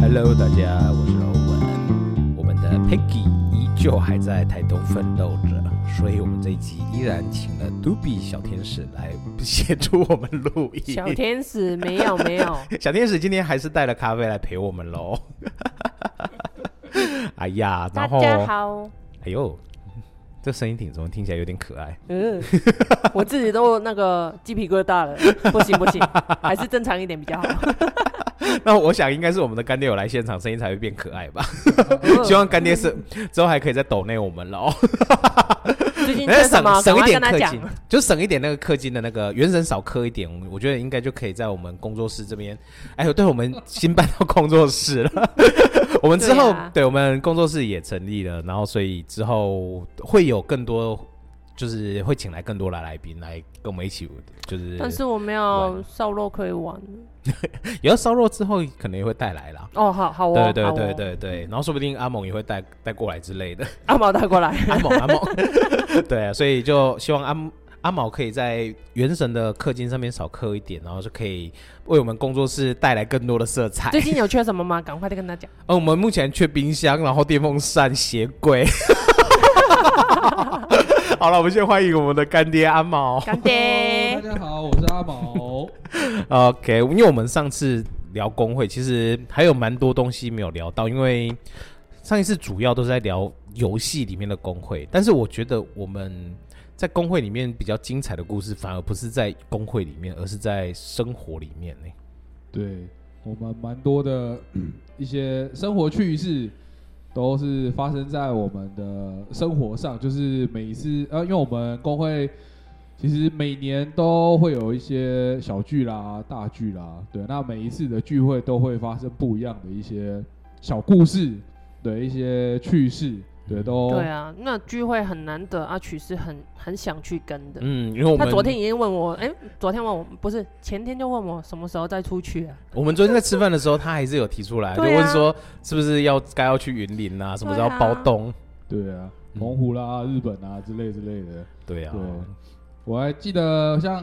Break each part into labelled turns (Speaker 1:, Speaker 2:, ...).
Speaker 1: Hello，大家，我是欧文。我们的 Peggy 依旧还在台东奋斗着，所以我们这一集依然请了 Dubi 小天使来协助我们录音。
Speaker 2: 小天使没有没有，
Speaker 1: 小天使今天还是带了咖啡来陪我们喽。哎呀，然后
Speaker 2: 大家好。
Speaker 1: 哎呦，这声音挺重，听起来有点可爱。
Speaker 2: 嗯，我自己都那个鸡皮疙瘩了，不行不行，还是正常一点比较好。
Speaker 1: 那我想应该是我们的干爹有来现场，声音才会变可爱吧。希望干爹是之后还可以再抖内我们了哦。
Speaker 2: 最近省
Speaker 1: 省一点氪金，就省一点那个氪金的那个原神少氪一点，我觉得应该就可以在我们工作室这边。哎呦，对，我们新搬到工作室了。我们之后对、啊、对我们工作室也成立了，然后所以之后会有更多。就是会请来更多的来宾来跟我们一起，就是。但
Speaker 2: 是我没有烧肉可以玩。
Speaker 1: 有了烧肉之后，可能也会带来啦。
Speaker 2: 哦，好好哦。
Speaker 1: 对对对对对，然后说不定阿猛也会带带过来之类的。
Speaker 2: 阿毛带过来，
Speaker 1: 阿猛阿猛。对啊，所以就希望阿阿毛可以在原神的氪金上面少氪一点，然后就可以为我们工作室带来更多的色彩。
Speaker 2: 最近有缺什么吗？赶快再跟他讲。
Speaker 1: 嗯，我们目前缺冰箱，然后电风扇、鞋柜。好了，我们先欢迎我们的干爹阿毛。
Speaker 2: 干爹，
Speaker 3: 大家好，我是阿毛。
Speaker 1: OK，因为我们上次聊工会，其实还有蛮多东西没有聊到，因为上一次主要都是在聊游戏里面的工会，但是我觉得我们在工会里面比较精彩的故事，反而不是在工会里面，而是在生活里面呢。
Speaker 3: 对，我们蛮多的一些生活趣事。都是发生在我们的生活上，就是每一次，呃，因为我们工会其实每年都会有一些小聚啦、大聚啦，对，那每一次的聚会都会发生不一样的一些小故事，对，一些趣事。对，都
Speaker 2: 对啊，那聚会很难得，阿曲是很很想去跟的。
Speaker 1: 嗯，因为我们
Speaker 2: 他昨天已经问我，哎、欸，昨天问我不是前天就问我什么时候再出去啊？
Speaker 1: 我们昨天在吃饭的时候，他还是有提出来，啊、就问说是不是要该要去云林啊，什么时候包栋？
Speaker 3: 对啊，澎湖啦、日本啊之类之类的。
Speaker 1: 对啊，
Speaker 3: 对，我还记得像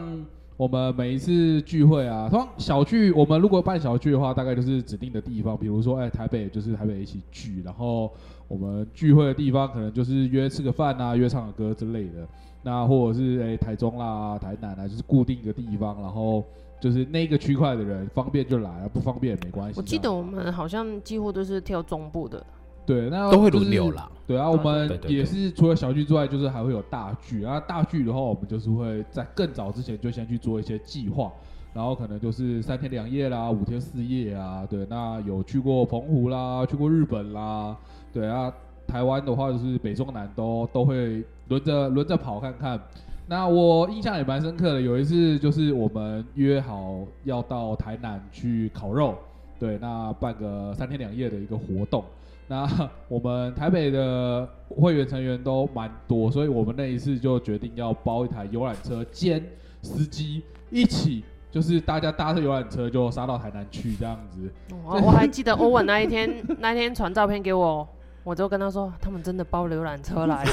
Speaker 3: 我们每一次聚会啊，通常小聚，我们如果办小聚的话，大概就是指定的地方，比如说哎、台北就是台北一起聚，然后。我们聚会的地方可能就是约吃个饭啊，约唱个歌之类的。那或者是哎、台中啦、台南啊，就是固定一个地方，然后就是那个区块的人方便就来，不方便也没关系。
Speaker 2: 我记得我们好像几乎都是挑中部的。
Speaker 3: 对，那、
Speaker 1: 就是、都会轮流啦。
Speaker 3: 对啊，我们也是除了小聚之外，就是还会有大剧。然后大剧的话，我们就是会在更早之前就先去做一些计划，然后可能就是三天两夜啦、五天四夜啊。对，那有去过澎湖啦，去过日本啦。对啊，台湾的话就是北中南都都会轮着轮着跑看看。那我印象也蛮深刻的，有一次就是我们约好要到台南去烤肉，对，那办个三天两夜的一个活动。那 我们台北的会员成员都蛮多，所以我们那一次就决定要包一台游览车兼司机一起，就是大家搭着游览车就杀到台南去这样子。
Speaker 2: 我 我还记得欧文那一天那一天传照片给我。我就跟他说，他们真的包游览车来了。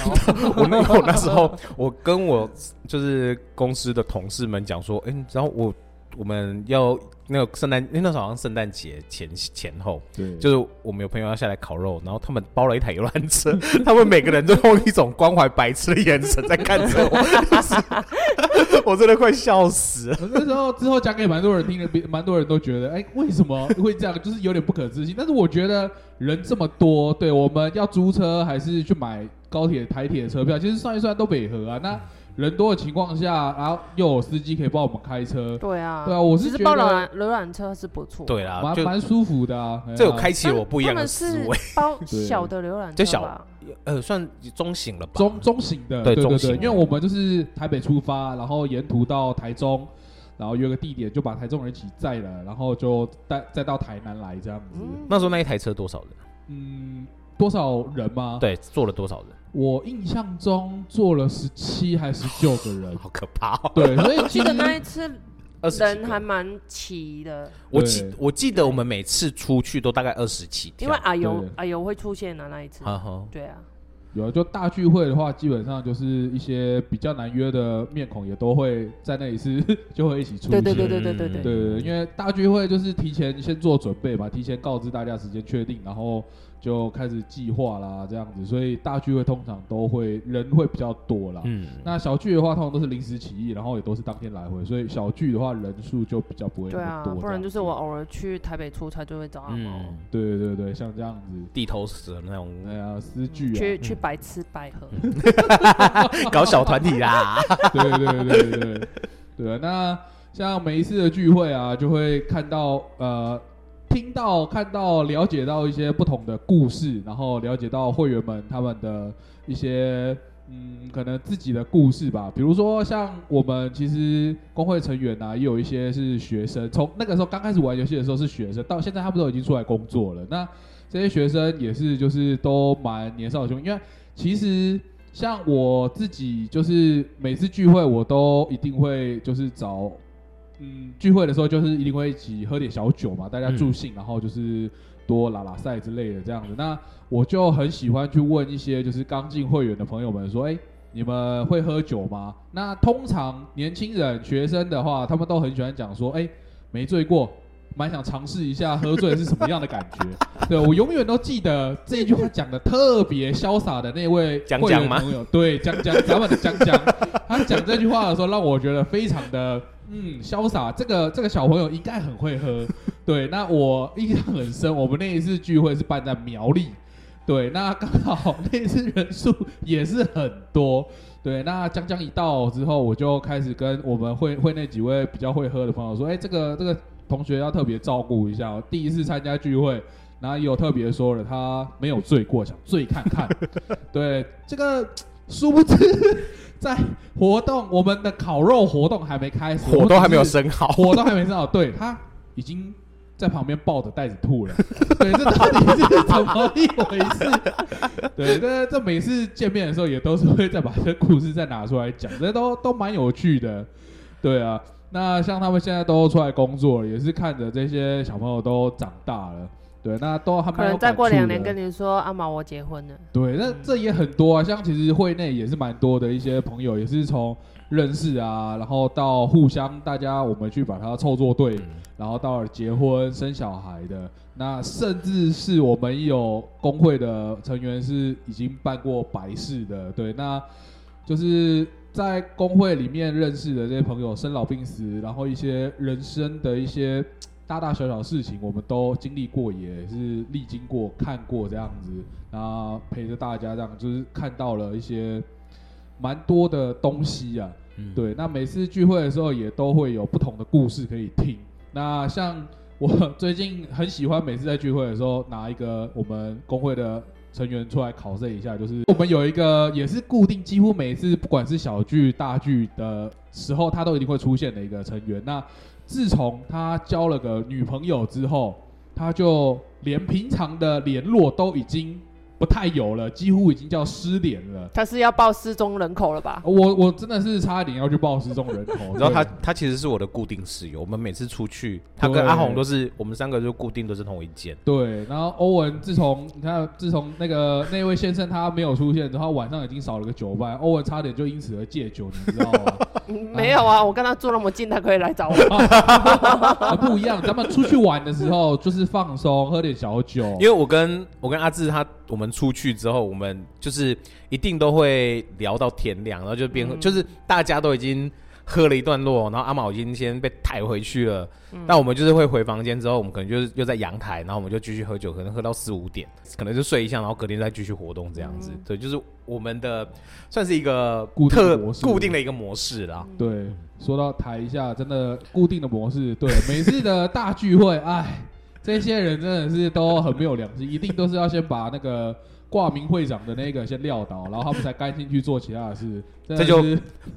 Speaker 1: 我那我那时候，我跟我就是公司的同事们讲说，哎、欸，然后我我们要那个圣诞，因为那时候好像圣诞节前前后，对，就是我们有朋友要下来烤肉，然后他们包了一台游览车，他们每个人都用一种关怀白痴的眼神在看着我，我真的快笑死了。
Speaker 3: 那时候之后讲给蛮多人听的，蛮多人都觉得，哎、欸，为什么会这样？就是有点不可置信。但是我觉得。人这么多，对，我们要租车还是去买高铁、台铁的车票？其实算一算都北合啊。那人多的情况下，然后又有司机可以帮我们开车。对
Speaker 2: 啊，
Speaker 3: 对啊，我是觉得
Speaker 2: 包游览车是不错。
Speaker 1: 对啊，
Speaker 3: 蛮蛮舒服的啊。
Speaker 1: 这有开启了我不一样的思维。
Speaker 2: 包小的浏览车，
Speaker 1: 就小，呃，算中型了吧？
Speaker 3: 中中型的，对对对，因为我们就是台北出发，然后沿途到台中。然后约个地点，就把台中人一起载了，然后就带再到台南来这样子。
Speaker 1: 嗯、那时候那一台车多少人？
Speaker 3: 嗯，多少人吗？
Speaker 1: 对，坐了多少人？
Speaker 3: 我印象中坐了十七还是十九个人，
Speaker 1: 好可怕、哦。
Speaker 3: 对，所以
Speaker 2: 我记得那一次人还蛮齐的。
Speaker 1: 我记我记得我们每次出去都大概二十七，
Speaker 2: 因为阿尤阿尤会出现的那一次。
Speaker 1: 好好，
Speaker 2: 对啊。
Speaker 3: 有啊，就大聚会的话，基本上就是一些比较难约的面孔也都会在那一次 就会一起出现。
Speaker 2: 对对对对对对对，
Speaker 3: 对，因为大聚会就是提前先做准备嘛，提前告知大家时间确定，然后。就开始计划啦，这样子，所以大聚会通常都会人会比较多啦。嗯，那小聚的话，通常都是临时起意，然后也都是当天来回，所以小聚的话人数就比较不会那么多。
Speaker 2: 对啊，不然就是我偶尔去台北出差就会找阿毛。
Speaker 3: 嗯，对对对，像这样子
Speaker 1: 地头蛇那种，
Speaker 3: 哎呀，私聚啊，
Speaker 2: 去去白吃白喝，
Speaker 1: 搞小团体啦。
Speaker 3: 对对对对对对，那像每一次的聚会啊，就会看到呃。听到、看到、了解到一些不同的故事，然后了解到会员们他们的一些嗯，可能自己的故事吧。比如说，像我们其实工会成员啊，也有一些是学生，从那个时候刚开始玩游戏的时候是学生，到现在他们都已经出来工作了。那这些学生也是就是都蛮年少的兄，因为其实像我自己，就是每次聚会我都一定会就是找。嗯，聚会的时候就是一定会一起喝点小酒嘛，大家助兴，然后就是多拉拉赛之类的这样子。那我就很喜欢去问一些就是刚进会员的朋友们说，哎，你们会喝酒吗？那通常年轻人、学生的话，他们都很喜欢讲说，哎，没醉过，蛮想尝试一下喝醉是什么样的感觉。对，我永远都记得这句话讲的特别潇洒的那位会员朋友，对，江江，咱们的江江，他讲这句话的时候，让我觉得非常的。嗯，潇洒，这个这个小朋友应该很会喝。对，那我印象很深，我们那一次聚会是办在苗栗，对，那刚好那一次人数也是很多。对，那江江一到之后，我就开始跟我们会会那几位比较会喝的朋友说，哎，这个这个同学要特别照顾一下，哦第一次参加聚会，然后也有特别说了，他没有醉过，想醉看看。对，这个殊不知。在活动，我们的烤肉活动还没开始，
Speaker 1: 火都还没有生好，
Speaker 3: 火都还没生好。对，他已经在旁边抱着袋子吐了。对，这到底是怎么一回事？对，这这每次见面的时候，也都是会再把这故事再拿出来讲，这都都蛮有趣的。对啊，那像他们现在都出来工作了，也是看着这些小朋友都长大了。对，那都还没有。可能
Speaker 2: 再过两年跟你说，阿毛我结婚了。
Speaker 3: 对，那这也很多啊，像其实会内也是蛮多的一些朋友，也是从认识啊，然后到互相大家我们去把它凑作对，然后到了结婚生小孩的，那甚至是我们有工会的成员是已经办过白事的，对，那就是在工会里面认识的这些朋友，生老病死，然后一些人生的一些。大大小小事情，我们都经历过，也是历经过、看过这样子，然后陪着大家这样，就是看到了一些蛮多的东西啊。嗯、对，那每次聚会的时候，也都会有不同的故事可以听。那像我最近很喜欢，每次在聚会的时候，拿一个我们工会的成员出来考证一下，就是我们有一个也是固定，几乎每次不管是小聚、大聚的时候，他都一定会出现的一个成员。那自从他交了个女朋友之后，他就连平常的联络都已经不太有了，几乎已经叫失联了。
Speaker 2: 他是要报失踪人口了吧？
Speaker 3: 我我真的是差一点要去报失踪人口。
Speaker 1: 然后他他其实是我的固定室友，我们每次出去，他跟阿红都是我们三个就固定都是同一间。
Speaker 3: 对，然后欧文自从你看，自从那个那位先生他没有出现，然后晚上已经少了个酒伴，欧文差点就因此而戒酒，你知道吗？
Speaker 2: 没有啊，我跟他住那么近，他可以来找我。
Speaker 3: 不一样，咱们出去玩的时候就是放松，喝点小酒。
Speaker 1: 因为我跟我跟阿志他我们。出去之后，我们就是一定都会聊到天亮，然后就边喝，嗯、就是大家都已经喝了一段落，然后阿毛已经先被抬回去了。那、嗯、我们就是会回房间之后，我们可能就是又在阳台，然后我们就继续喝酒，可能喝到四五点，可能就睡一下，然后隔天再继续活动这样子。嗯、对，就是我们的算是一个固特固定，固定的一个模式啦。
Speaker 3: 对，说到抬一下，真的固定的模式。对，每次的大聚会，哎。这些人真的是都很没有良心，一定都是要先把那个挂名会长的那个先撂倒，然后他们才甘心去做其他的事。
Speaker 1: 这就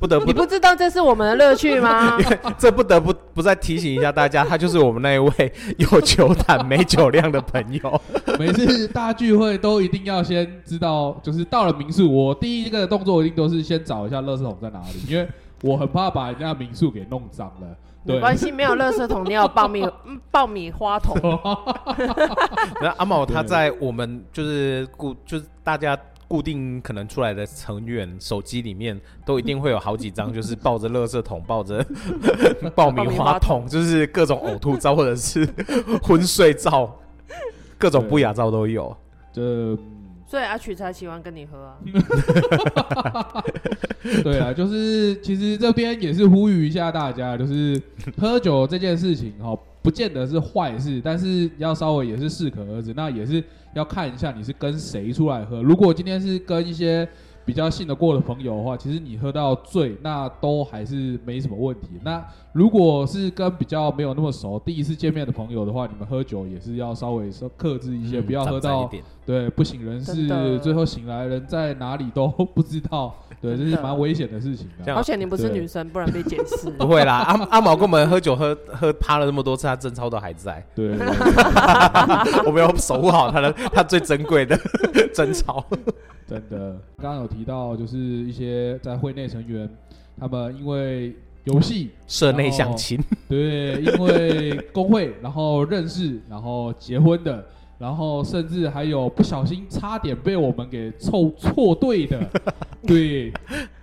Speaker 1: 不得不，
Speaker 2: 你不知道这是我们的乐趣吗？
Speaker 1: 这不得不不再提醒一下大家，他就是我们那一位有酒胆没酒量的朋友。
Speaker 3: 每次大聚会都一定要先知道，就是到了民宿，我第一个动作一定都是先找一下垃圾桶在哪里，因为我很怕把人家民宿给弄脏了。
Speaker 2: 没关系，没有垃圾桶，你要爆米 爆米花桶。
Speaker 1: 那阿毛他在我们就是固就是大家固定可能出来的成员手机里面都一定会有好几张，就是抱着垃圾桶、抱着爆米花桶，就是各种呕吐照或者是昏睡照，各种不雅照都有。
Speaker 3: 这。
Speaker 2: 所以阿曲才喜欢跟你喝啊。
Speaker 3: 对啊，就是其实这边也是呼吁一下大家，就是喝酒这件事情哈，不见得是坏事，但是要稍微也是适可而止。那也是要看一下你是跟谁出来喝。如果今天是跟一些比较信得过的朋友的话，其实你喝到醉，那都还是没什么问题。那如果是跟比较没有那么熟、第一次见面的朋友的话，你们喝酒也是要稍微说克制一些，嗯、不要喝到对不省人事，最后醒来人在哪里都不知道。对，这是蛮危险的事情的。
Speaker 2: 好险你不是女生，不然被检视。
Speaker 1: 不会啦，阿阿毛跟我们喝酒喝喝趴了那么多次，他贞操都还在。
Speaker 3: 对，对，对，
Speaker 1: 我们要守护好他的他最珍贵的贞操。
Speaker 3: 真的，刚刚有提到，就是一些在会内成员，他们因为游戏
Speaker 1: 社内相亲，
Speaker 3: 对，因为工会然后认识，然后结婚的。然后甚至还有不小心差点被我们给凑错对的，对，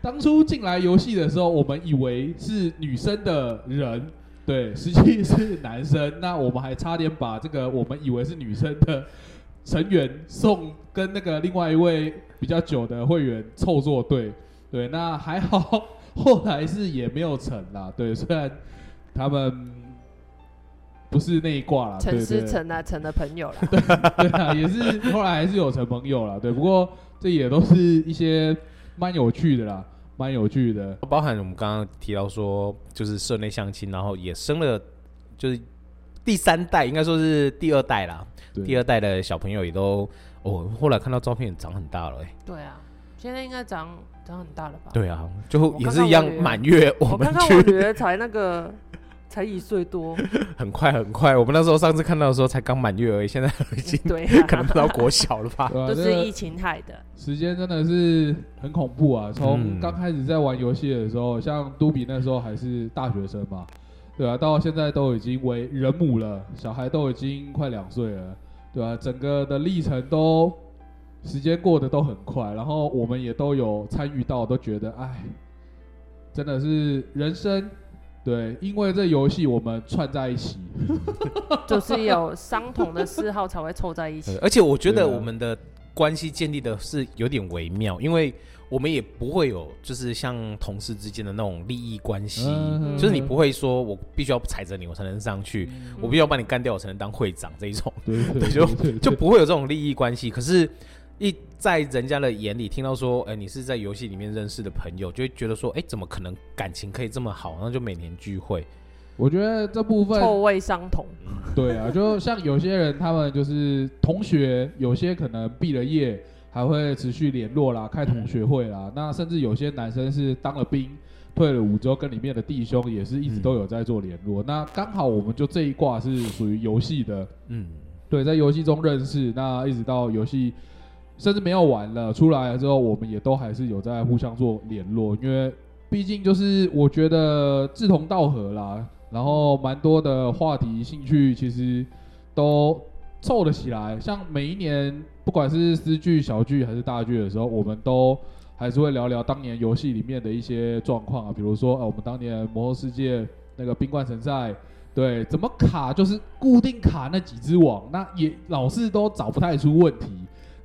Speaker 3: 当初进来游戏的时候，我们以为是女生的人，对，实际是男生，那我们还差点把这个我们以为是女生的成员送跟那个另外一位比较久的会员凑作对，对，那还好，后来是也没有成啦，对，虽然他们。不是那一挂啦，
Speaker 2: 成是成啊，成的朋友啦，
Speaker 3: 对对啊，也是后来还是有成朋友啦，对，不过这也都是一些蛮有趣的啦，蛮有趣的，
Speaker 1: 包含我们刚刚提到说，就是社内相亲，然后也生了，就是第三代，应该说是第二代啦，对。第二代的小朋友也都，哦，后来看到照片长很大了，哎，
Speaker 2: 对啊，现在应该长长很大了吧？
Speaker 1: 对啊，就也是一样满月，我们
Speaker 2: 看看我觉得才那个。才一岁多，
Speaker 1: 很快很快。我们那时候上次看到的时候才刚满月而已，现在已经 对，可能不到国小了吧？
Speaker 2: 都是疫情害的。
Speaker 3: 时间真的是很恐怖啊！从刚开始在玩游戏的时候，像都比那时候还是大学生嘛，对啊，到现在都已经为人母了，小孩都已经快两岁了，对啊，整个的历程都时间过得都很快，然后我们也都有参与到，都觉得哎，真的是人生。对，因为这游戏我们串在一起，
Speaker 2: 就是有相同的嗜好才会凑在一起。
Speaker 1: 而且我觉得我们的关系建立的是有点微妙，因为我们也不会有就是像同事之间的那种利益关系，嗯、就是你不会说我必须要踩着你我才能上去，嗯、我必须要把你干掉我才能当会长这一种，对，对，对，就就不会有这种利益关系。可是。一在人家的眼里听到说，哎、欸，你是在游戏里面认识的朋友，就会觉得说，哎、欸，怎么可能感情可以这么好？然后就每年聚会。
Speaker 3: 我觉得这部分
Speaker 2: 臭味相同。
Speaker 3: 对啊，就像有些人，他们就是同学，有些可能毕了业还会持续联络啦，开同学会啦。嗯、那甚至有些男生是当了兵，退了伍之后，跟里面的弟兄也是一直都有在做联络。嗯、那刚好我们就这一挂是属于游戏的，嗯，对，在游戏中认识，那一直到游戏。甚至没有玩了，出来了之后，我们也都还是有在互相做联络，因为毕竟就是我觉得志同道合啦，然后蛮多的话题、兴趣其实都凑得起来。像每一年，不管是私聚、小剧还是大剧的时候，我们都还是会聊聊当年游戏里面的一些状况啊，比如说，呃，我们当年魔兽世界那个冰冠城赛，对，怎么卡就是固定卡那几只网，那也老是都找不太出问题。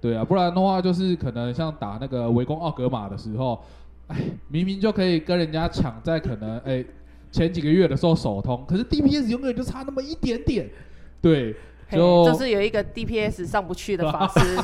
Speaker 3: 对啊，不然的话就是可能像打那个围攻奥格玛的时候，哎，明明就可以跟人家抢，在可能哎前几个月的时候首通，可是 DPS 永远就差那么一点点，对。
Speaker 2: 就就是有一个 DPS 上不去的法师，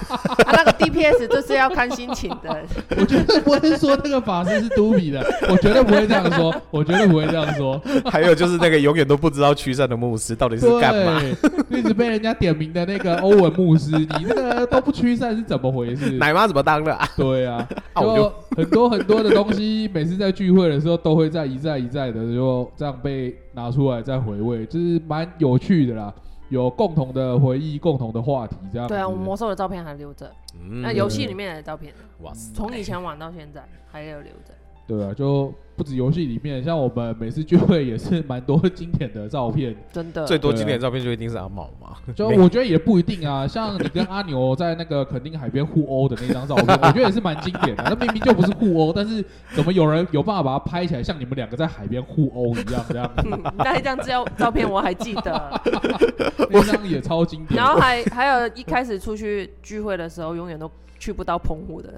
Speaker 2: 他 那个 DPS 就是要看心情的。
Speaker 3: 我绝对不会说那个法师是嘟比的，我绝对不会这样说，我绝对不会这样说。
Speaker 1: 还有就是那个永远都不知道驱散的牧师到底是干嘛，
Speaker 3: 一直被人家点名的那个欧文牧师，你那个都不驱散是怎么回事？
Speaker 1: 奶妈怎么当的？
Speaker 3: 对啊，就很多很多的东西，每次在聚会的时候都会在一再一再的就这样被拿出来再回味，就是蛮有趣的啦。有共同的回忆，共同的话题，这样。
Speaker 2: 对啊，我们魔兽的照片还留着，嗯、那游戏里面的照片，哇塞，从以前玩到现在还有留着。
Speaker 3: 对啊，就不止游戏里面，像我们每次聚会也是蛮多经典的照片，
Speaker 2: 真的
Speaker 1: 最多经典的照片就一定是阿毛嘛。
Speaker 3: 就我觉得也不一定啊，像你跟阿牛在那个垦丁海边互殴的那张照片，我觉得也是蛮经典的。那明明就不是互殴，但是怎么有人有办法把它拍起来，像你们两个在海边互殴一样这样？
Speaker 2: 嗯、那一张照照片我还记得，
Speaker 3: 那张也超经典。
Speaker 2: 然后还还有一开始出去聚会的时候，永远都。去不到澎湖的，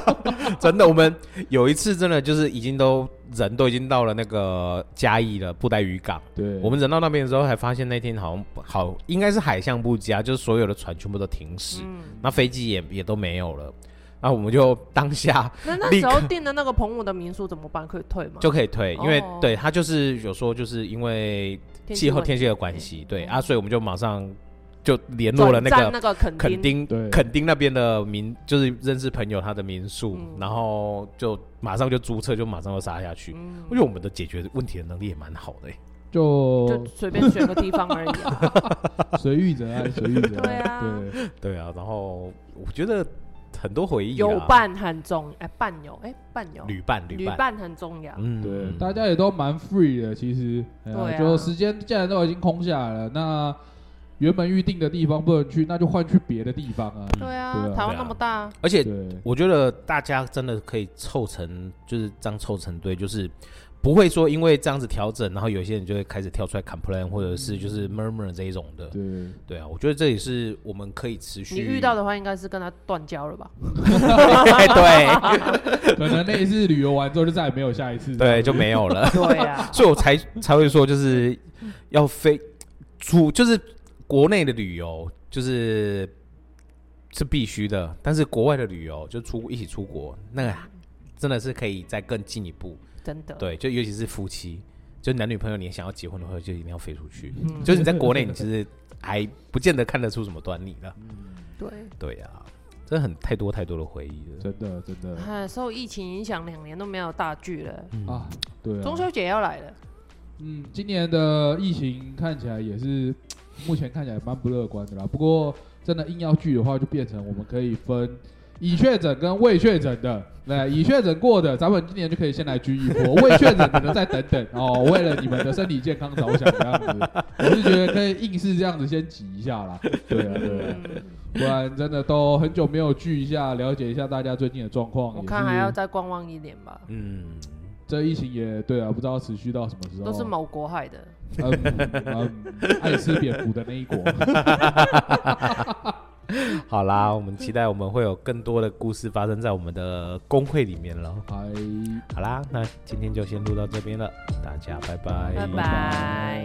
Speaker 1: 真的。我们有一次真的就是已经都人都已经到了那个嘉义了布袋渔港。
Speaker 3: 对，
Speaker 1: 我们人到那边的时候，还发现那天好像好应该是海象不佳，就是所有的船全部都停驶，嗯、那飞机也也都没有了。那我们就当下
Speaker 2: 那那时候订的那个澎湖的民宿怎么办？可以退吗？
Speaker 1: 就可以退，因为、哦、对他就是有说就是因为气候天气的关系，对啊，所以我们就马上。就联络了那个
Speaker 2: 那个垦丁。
Speaker 1: 垦丁那边的民，就是认识朋友他的民宿，然后就马上就租车，就马上就杀下去。因为我们的解决问题的能力也蛮好的，
Speaker 3: 就
Speaker 2: 就随便选个地方而已，
Speaker 3: 随遇而安，随遇而安。
Speaker 2: 对啊，
Speaker 1: 对啊。然后我觉得很多回忆，
Speaker 2: 有伴很重，哎，伴友，哎，伴友，
Speaker 1: 旅伴，
Speaker 2: 旅伴。很重要。
Speaker 3: 嗯，对，大家也都蛮 free 的，其实，对，就时间既然都已经空下来了，那。原本预定的地方不能去，那就换去别的地方啊。
Speaker 2: 对啊，台湾那么大，
Speaker 1: 而且我觉得大家真的可以凑成，就是这样凑成堆，就是不会说因为这样子调整，然后有些人就会开始跳出来 complain，或者是就是 murmur 这一种的。
Speaker 3: 对
Speaker 1: 对啊，我觉得这也是我们可以持续。
Speaker 2: 你遇到的话，应该是跟他断交了吧？
Speaker 1: 对，
Speaker 3: 可能那一次旅游完之后就再也没有下一次，
Speaker 1: 对，就没有了。
Speaker 2: 对啊，
Speaker 1: 所以我才才会说，就是要飞出，就是。国内的旅游就是是必须的，但是国外的旅游就出一起出国，那个真的是可以再更进一步。
Speaker 2: 真的，
Speaker 1: 对，就尤其是夫妻，就男女朋友，你想要结婚的话，就一定要飞出去。嗯、就是你在国内，你其实还不见得看得出什么端倪的。
Speaker 2: 嗯，对，
Speaker 1: 对呀、啊，真的很太多太多的回忆了，
Speaker 3: 真的真的。
Speaker 2: 哎，受疫情影响，两年都没有大剧了、
Speaker 3: 嗯、啊。对啊，
Speaker 2: 中秋节要来了。
Speaker 3: 嗯，今年的疫情看起来也是。目前看起来蛮不乐观的啦，不过真的硬要聚的话，就变成我们可以分已确诊跟未确诊的。对，已确诊过的，咱们今年就可以先来聚一波；未确诊可能再等等哦，为了你们的身体健康着想，这样子，我是觉得可以硬是这样子先挤一下啦。对啊，对啊，不然真的都很久没有聚一下，了解一下大家最近的状况。
Speaker 2: 我看还要再观望一年吧。
Speaker 1: 嗯。
Speaker 3: 这疫情也对啊，不知道持续到什么时候。
Speaker 2: 都是某国害的。
Speaker 3: 嗯嗯，爱吃蝙蝠的那一国。
Speaker 1: 好啦，我们期待我们会有更多的故事发生在我们的公会里面了。
Speaker 3: 嗨，
Speaker 1: 好啦，那今天就先录到这边了，大家拜拜。
Speaker 2: 拜拜。